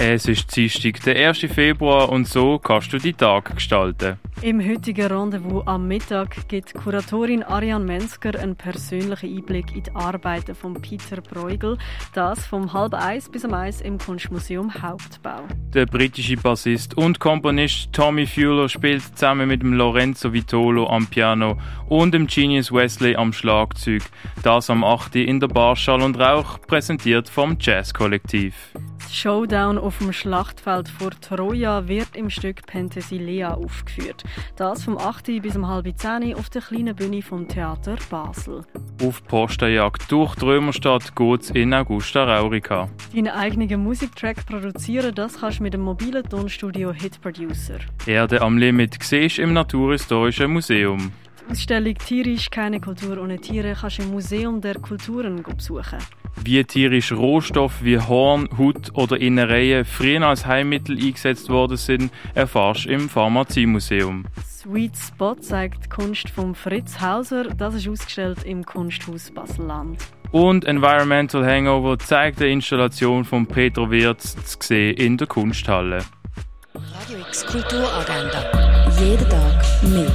Es ist Dienstag, der 1. Februar und so kannst du die Tag gestalten. Im heutigen Rendezvous am Mittag gibt Kuratorin Ariane Mensker einen persönlichen Einblick in die Arbeiten von Peter Bruegel, das vom halb eins bis um eins im Kunstmuseum Hauptbau. Der britische Bassist und Komponist Tommy Fuller spielt zusammen mit dem Lorenzo Vitolo am Piano und dem Genius Wesley am Schlagzeug. Das am 8. in der Bar Schall und Rauch, präsentiert vom Jazz-Kollektiv. Showdown auf dem Schlachtfeld vor Troja wird im Stück Penthesilea aufgeführt. Das vom 8. bis um halb 10 auf der kleinen Bühne vom Theater Basel. Auf Postenjagd durch die Römerstadt geht's in Augusta Raurica. Deinen eigenen Musiktrack produzieren, das kannst du mit dem mobilen Tonstudio Hit Producer. Erde am Limit siehst im Naturhistorischen Museum. Die Ausstellung Tierisch, keine Kultur ohne Tiere kannst du im Museum der Kulturen besuchen. Wie tierische Rohstoffe wie Horn, Haut oder Innereien früher als Heilmittel eingesetzt worden sind, erfährst du im Pharmaziemuseum. Sweet Spot zeigt die Kunst von Fritz Hauser. Das ist ausgestellt im Kunsthaus Baselland. Und Environmental Hangover zeigt die Installation von Peter Wirz zu sehen in der Kunsthalle. Radio X Kulturagenda. Jeden Tag mehr.